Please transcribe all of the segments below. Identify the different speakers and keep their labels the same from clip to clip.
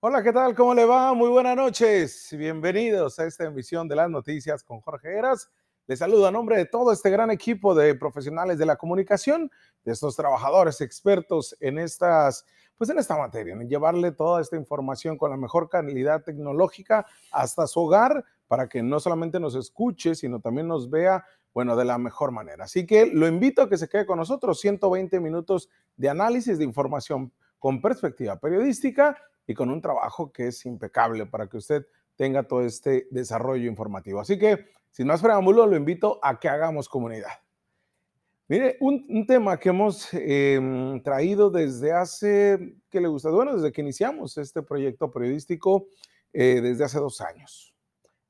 Speaker 1: Hola, ¿qué tal? ¿Cómo le va? Muy buenas noches. Bienvenidos a esta emisión de las noticias con Jorge Heras. Les saludo a nombre de todo este gran equipo de profesionales de la comunicación, de estos trabajadores expertos en estas, pues en esta materia, en llevarle toda esta información con la mejor calidad tecnológica hasta su hogar para que no solamente nos escuche, sino también nos vea, bueno, de la mejor manera. Así que lo invito a que se quede con nosotros 120 minutos de análisis de información con perspectiva periodística y con un trabajo que es impecable para que usted tenga todo este desarrollo informativo. Así que, sin más preámbulo, lo invito a que hagamos comunidad. Mire, un, tema que hemos em, traído desde hace, ¿qué le gusta? Bueno, desde que iniciamos este proyecto periodístico, eh, desde hace dos años.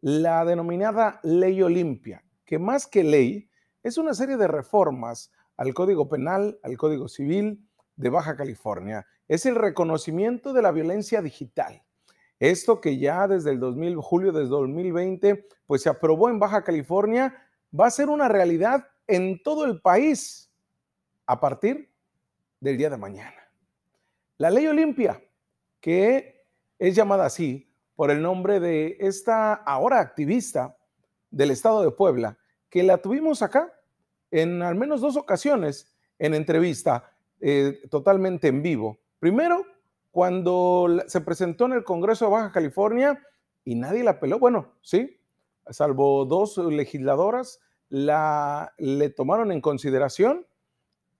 Speaker 1: La denominada Ley Olimpia, que más que ley, es una serie de reformas al Código Penal, al Código Civil de Baja California es el reconocimiento de la violencia digital. Esto que ya desde el 2000, julio de 2020, pues se aprobó en Baja California, va a ser una realidad en todo el país a partir del día de mañana. La ley Olimpia, que es llamada así por el nombre de esta ahora activista del estado de Puebla, que la tuvimos acá en al menos dos ocasiones en entrevista eh, totalmente en vivo. Primero, cuando se presentó en el Congreso de Baja California y nadie la peló, bueno, sí, salvo dos legisladoras, la, le tomaron en consideración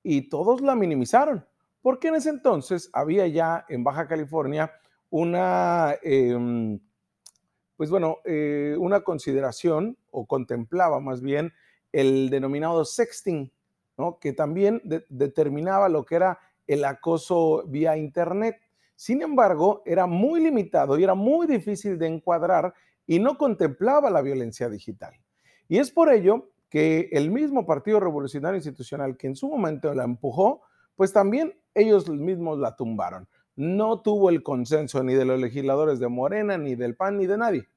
Speaker 1: y todos la minimizaron, porque en ese entonces había ya en Baja California una, em, pues bueno, eh, una consideración o contemplaba más bien el denominado sexting, que también determinaba lo que era el acoso vía Internet. Sin embargo, era muy limitado y era muy difícil de encuadrar y no contemplaba la violencia digital. Y es por ello que el mismo Partido Revolucionario Institucional que en su momento la empujó, pues también ellos mismos la tumbaron. No tuvo el consenso ni de los legisladores de Morena, ni del PAN, ni de nadie.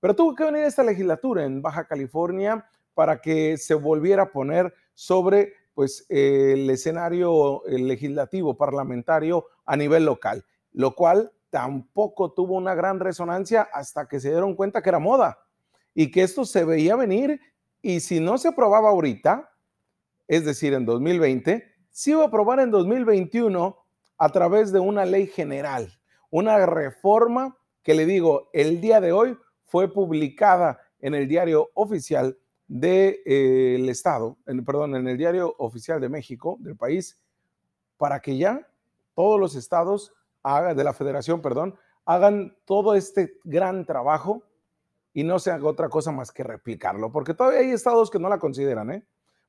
Speaker 1: Pero tuvo que venir esta legislatura en Baja California para que se volviera a poner sobre pues el escenario legislativo parlamentario a nivel local, lo cual tampoco tuvo una gran resonancia hasta que se dieron cuenta que era moda y que esto se veía venir y si no se aprobaba ahorita, es decir, en 2020, se iba a aprobar en 2021 a través de una ley general, una reforma que le digo, el día de hoy fue publicada en el diario oficial del eh, Estado, en, perdón, en el diario oficial de México, del país, para que ya todos los estados hagan, de la federación, perdón, hagan todo este gran trabajo y no se haga otra cosa más que replicarlo, porque todavía hay estados que no la consideran, ¿eh?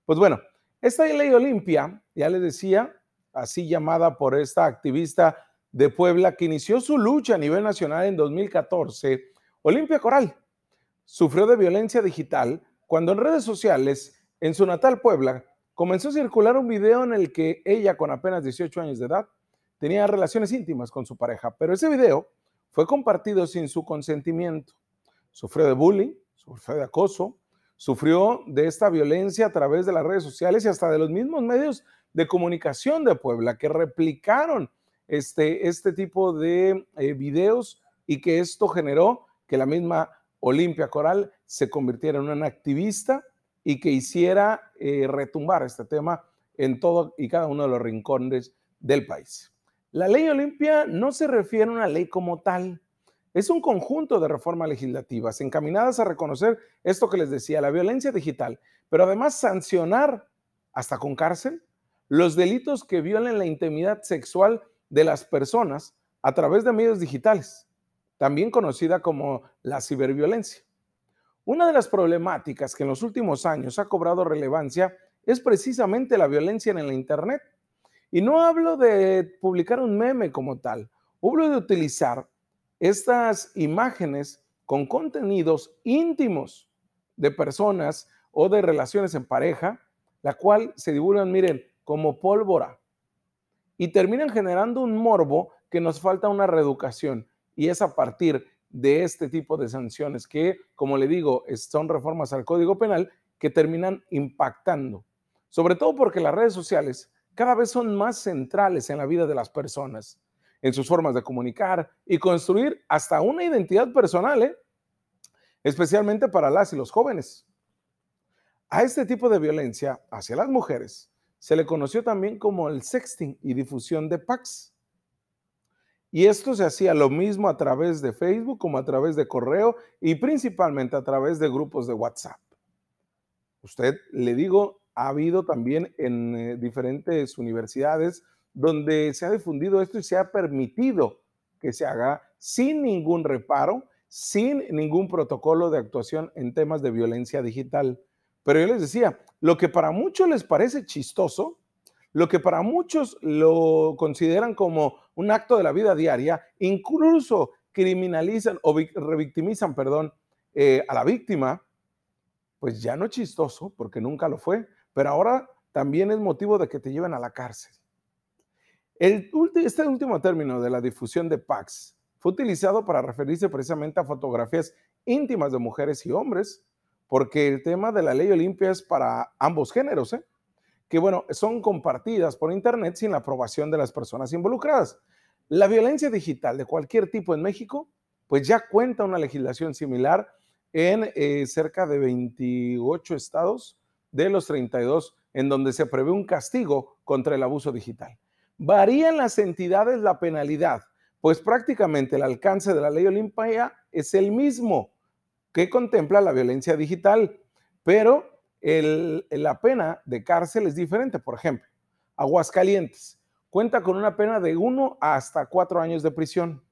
Speaker 1: Pues bueno, esta ley Olimpia, ya les decía, así llamada por esta activista de Puebla que inició su lucha a nivel nacional en 2014, Olimpia Coral, sufrió de violencia digital cuando en redes sociales, en su natal Puebla, comenzó a circular un video en el que ella, con apenas 18 años de edad, tenía relaciones íntimas con su pareja, pero ese video fue compartido sin su consentimiento. Sufrió de bullying, sufrió de acoso, sufrió de esta violencia a través de las redes sociales y hasta de los mismos medios de comunicación de Puebla que replicaron este, este tipo de eh, videos y que esto generó que la misma Olimpia Coral se convirtiera en una activista y que hiciera eh, retumbar este tema en todo y cada uno de los rincones del país. La ley Olimpia no se refiere a una ley como tal, es un conjunto de reformas legislativas encaminadas a reconocer esto que les decía, la violencia digital, pero además sancionar hasta con cárcel los delitos que violen la intimidad sexual de las personas a través de medios digitales también conocida como la ciberviolencia. Una de las problemáticas que en los últimos años ha cobrado relevancia es precisamente la violencia en el Internet. Y no hablo de publicar un meme como tal, hablo de utilizar estas imágenes con contenidos íntimos de personas o de relaciones en pareja, la cual se divulgan, miren, como pólvora y terminan generando un morbo que nos falta una reeducación. Y es a partir de este tipo de sanciones que, como le digo, son reformas al Código Penal que terminan impactando, sobre todo porque las redes sociales cada vez son más centrales en la vida de las personas. en sus formas de comunicar y construir hasta una identidad personal, ¿eh? especialmente para las y los jóvenes. A este tipo de violencia hacia las mujeres se le conoció también como el sexting y difusión de packs. Y esto se hacía lo mismo a través de Facebook como a través de correo y principalmente a través de grupos de WhatsApp. Usted, le digo, ha habido también en eh, diferentes universidades donde se ha difundido esto y se ha permitido que se haga sin ningún reparo, sin ningún protocolo de actuación en temas de violencia digital. Pero yo les decía, lo que para muchos les parece chistoso, lo que para muchos lo consideran como un acto de la vida diaria, incluso criminalizan o revictimizan, perdón, eh, a la víctima, pues ya no es chistoso, porque nunca lo fue, pero ahora también es motivo de que te lleven a la cárcel. El, este último término de la difusión de PACs fue utilizado para referirse precisamente a fotografías íntimas de mujeres y hombres, porque el tema de la ley Olimpia es para ambos géneros, ¿eh? Que bueno, son compartidas por Internet sin la aprobación de las personas involucradas. La violencia digital de cualquier tipo en México, pues ya cuenta una legislación similar en eh, cerca de 28 estados de los 32 en donde se prevé un castigo contra el abuso digital. Varían las entidades la penalidad, pues prácticamente el alcance de la ley Olimpia es el mismo que contempla la violencia digital, pero la pena de cárcel es diferente. Por ejemplo, Aguascalientes cuenta con una pena de 1 hasta 4 años de prisión.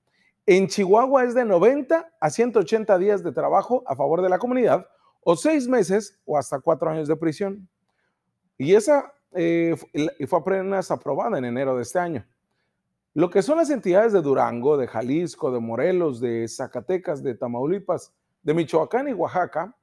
Speaker 1: En Chihuahua es de 90 a 180 días de trabajo a favor de la comunidad o 6 meses o hasta 4 años de prisión. Y esa eh, fue apenas aprobada en enero de este año. Lo que son las entidades de Durango, de Jalisco, de Morelos, de Zacatecas, de Tamaulipas, de Michoacán y Oaxaca,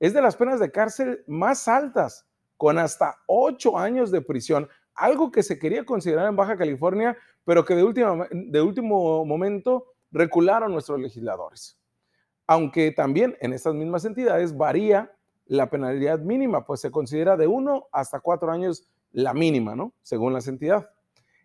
Speaker 1: es de las penas de cárcel más altas, con hasta ocho años de prisión, algo que se quería considerar en Baja California, pero que de, de último momento recularon nuestros legisladores. Aunque también en estas mismas entidades varía la penalidad mínima, pues se considera de uno hasta cuatro años la mínima, ¿no? Según las entidades.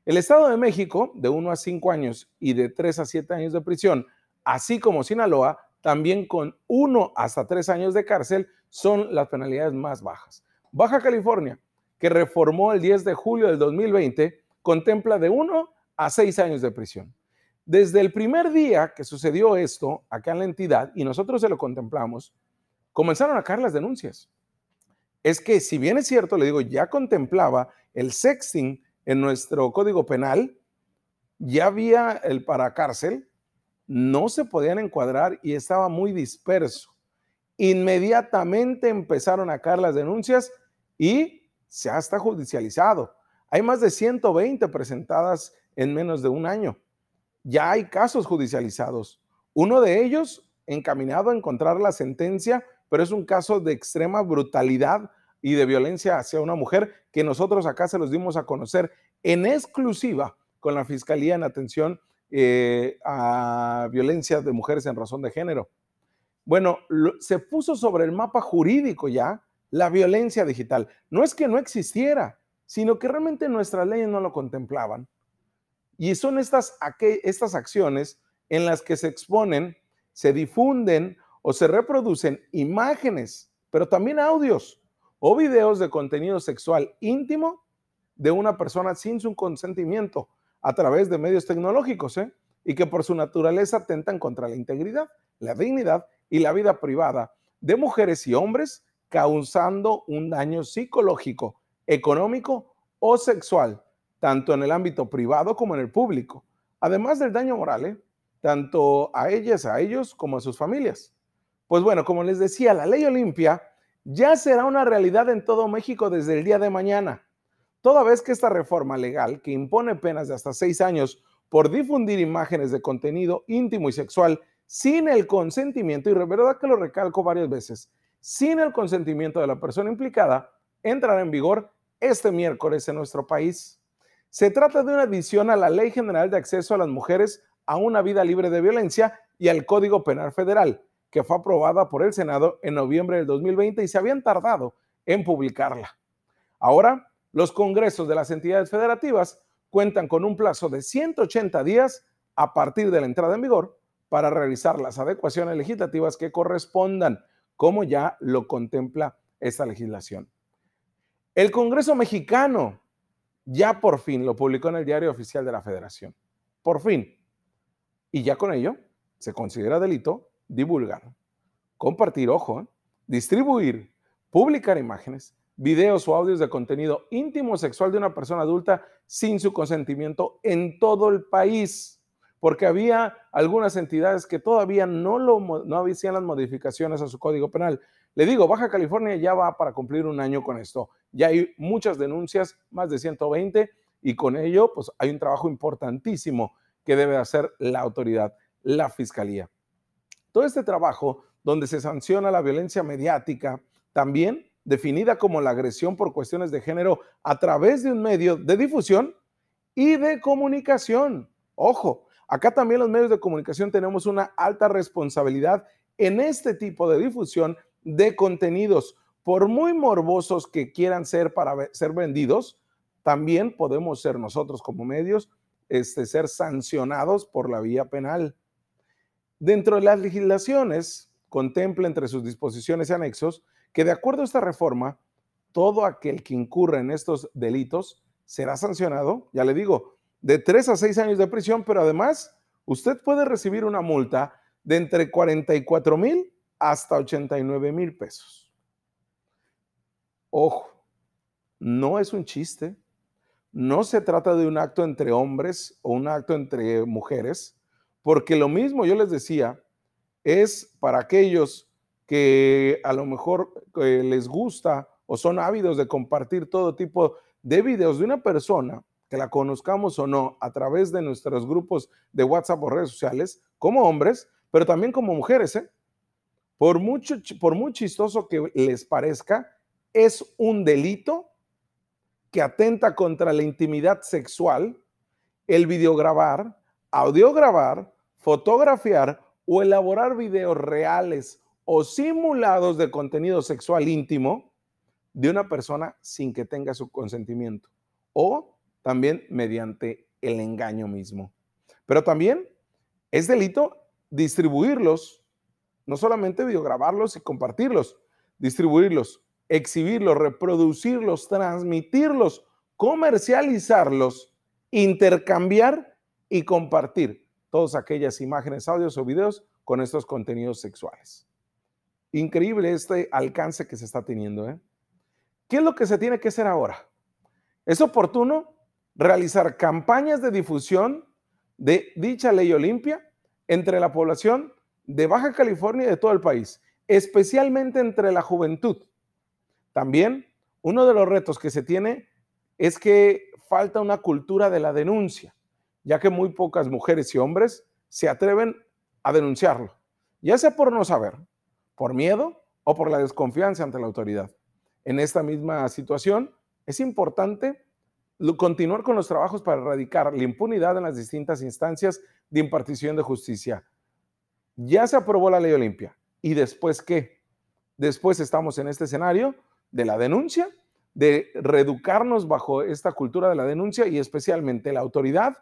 Speaker 1: El Estado de México, de 1 a 5 años y de 3 a 7 años de prisión, así como Sinaloa, también con 1 hasta 3 años de cárcel, son las penalidades más bajas. Baja California, que reformó el 10 de julio del 2020, contempla de 1 a 6 años de prisión. Desde el primer día que sucedió esto acá en la entidad, y nosotros se lo contemplamos, comenzaron a caer las denuncias es que si bien es cierto, le digo, ya contemplaba el sexting en nuestro código penal, ya había el para cárcel, no se podían encuadrar y estaba muy disperso. Inmediatamente empezaron a caer las denuncias y se ha hasta judicializado. Hay más de 120 presentadas en menos de un año. Ya hay casos judicializados. Uno de ellos encaminado a encontrar la sentencia pero es un caso de extrema brutalidad y de violencia hacia una mujer que nosotros acá se los dimos a conocer en exclusiva con la Fiscalía en atención eh, a violencia de mujeres en razón de género. Bueno, se puso sobre el mapa jurídico ya la violencia digital. No es que no existiera, sino que realmente nuestras leyes no lo contemplaban. Y son estas, estas acciones en las que se exponen, se difunden o se reproducen imágenes, pero también audios o videos de contenido sexual íntimo de una persona sin su consentimiento a través de medios tecnológicos, ¿eh? y que por su naturaleza atentan contra la integridad, la dignidad y la vida privada de mujeres y hombres, causando un daño psicológico, económico o sexual, tanto en el ámbito privado como en el público, además del daño moral, ¿eh? tanto a ellas, a ellos como a sus familias. Pues bueno, como les decía, la ley Olimpia ya será una realidad en todo México desde el día de mañana. Toda vez que esta reforma legal, que impone penas de hasta seis años por difundir imágenes de contenido íntimo y sexual sin el consentimiento, y de verdad que lo recalco varias veces, sin el consentimiento de la persona implicada, entrará en vigor este miércoles en nuestro país. Se trata de una adición a la Ley General de Acceso a las Mujeres a una vida libre de violencia y al Código Penal Federal, que fue aprobada por el Senado en noviembre del 2020 y se habían tardado en publicarla. Ahora, los congresos de las entidades federativas cuentan con un plazo de 180 días a partir de la entrada en vigor para realizar las adecuaciones legislativas que correspondan, como ya lo contempla esta legislación. El Congreso mexicano ya por fin lo publicó en el diario oficial de la Federación. Por fin. Y ya con ello se considera delito divulgar, compartir, ojo, distribuir, publicar imágenes, videos o audios de contenido íntimo sexual de una persona adulta sin su consentimiento en todo el país, porque había algunas entidades que todavía no, lo, no hacían las modificaciones a su código penal. Le digo, Baja California ya va para cumplir un año con esto. Ya hay muchas denuncias, más de 120, y con ello pues hay un trabajo importantísimo que debe hacer la autoridad, la fiscalía. Todo este trabajo donde se sanciona la violencia mediática, también definida como la agresión por cuestiones de género a través de un medio de difusión y de comunicación. Ojo, acá también los medios de comunicación tenemos una alta responsabilidad en este tipo de difusión de contenidos. Por muy morbosos que quieran ser para ser vendidos, también podemos ser nosotros como medios, este, ser sancionados por la vía penal. Dentro de las legislaciones, contempla entre sus disposiciones y anexos que de acuerdo a esta reforma, todo aquel que incurra en estos delitos será sancionado, ya le digo, de tres a seis años de prisión, pero además usted puede recibir una multa de entre 44 mil hasta 89 mil pesos. Ojo, no es un chiste, no se trata de un acto entre hombres o un acto entre mujeres, porque lo mismo yo les decía, es para aquellos que a lo mejor eh, les gusta o son ávidos de compartir todo tipo de videos de una persona, que la conozcamos o no, a través de nuestros grupos de WhatsApp o redes sociales, como hombres, pero también como mujeres. ¿eh? Por, mucho, por muy chistoso que les parezca, es un delito que atenta contra la intimidad sexual el videograbar, audiograbar, fotografiar o elaborar videos reales o simulados de contenido sexual íntimo de una persona sin que tenga su consentimiento o también mediante el engaño mismo. Pero también es delito distribuirlos, no solamente videograbarlos y compartirlos, distribuirlos, exhibirlos, reproducirlos, transmitirlos, comercializarlos, intercambiar y compartir todas aquellas imágenes, audios o videos con estos contenidos sexuales. Increíble este alcance que se está teniendo. ¿eh? ¿Qué es lo que se tiene que hacer ahora? Es oportuno realizar campañas de difusión de dicha ley Olimpia entre la población de Baja California y de todo el país, especialmente entre la juventud. También uno de los retos que se tiene es que falta una cultura de la denuncia, ya que muy pocas mujeres y hombres se atreven a denunciarlo, ya sea por no saber, por miedo o por la desconfianza ante la autoridad. En esta misma situación, es importante continuar con los trabajos para erradicar la impunidad en las distintas instancias de impartición de justicia. Ya se aprobó la ley Olimpia. ¿Y después qué? Después estamos en este escenario de la denuncia, de reeducarnos bajo esta cultura de la denuncia y especialmente la autoridad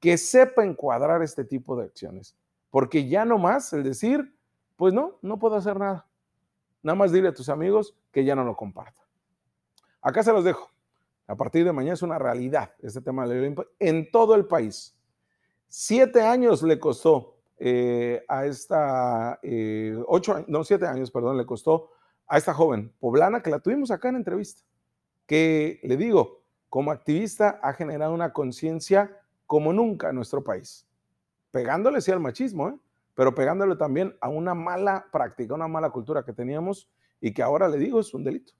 Speaker 1: que sepa encuadrar este tipo de acciones. Porque ya no más el decir, pues no, no puedo hacer nada. Nada más dile a tus amigos que ya no lo compartan. Acá se los dejo. A partir de mañana es una realidad este tema de la en todo el país. Siete años le costó eh, a esta, eh, ocho, no, siete años, perdón, le costó a esta joven poblana que la tuvimos acá en entrevista, que le digo, como activista ha generado una conciencia como nunca en nuestro país, pegándole sí al machismo, ¿eh? Pero pegándole también a una mala práctica, una mala cultura que teníamos y que ahora le digo es un delito.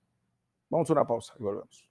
Speaker 1: Vamos a una pausa y volvemos.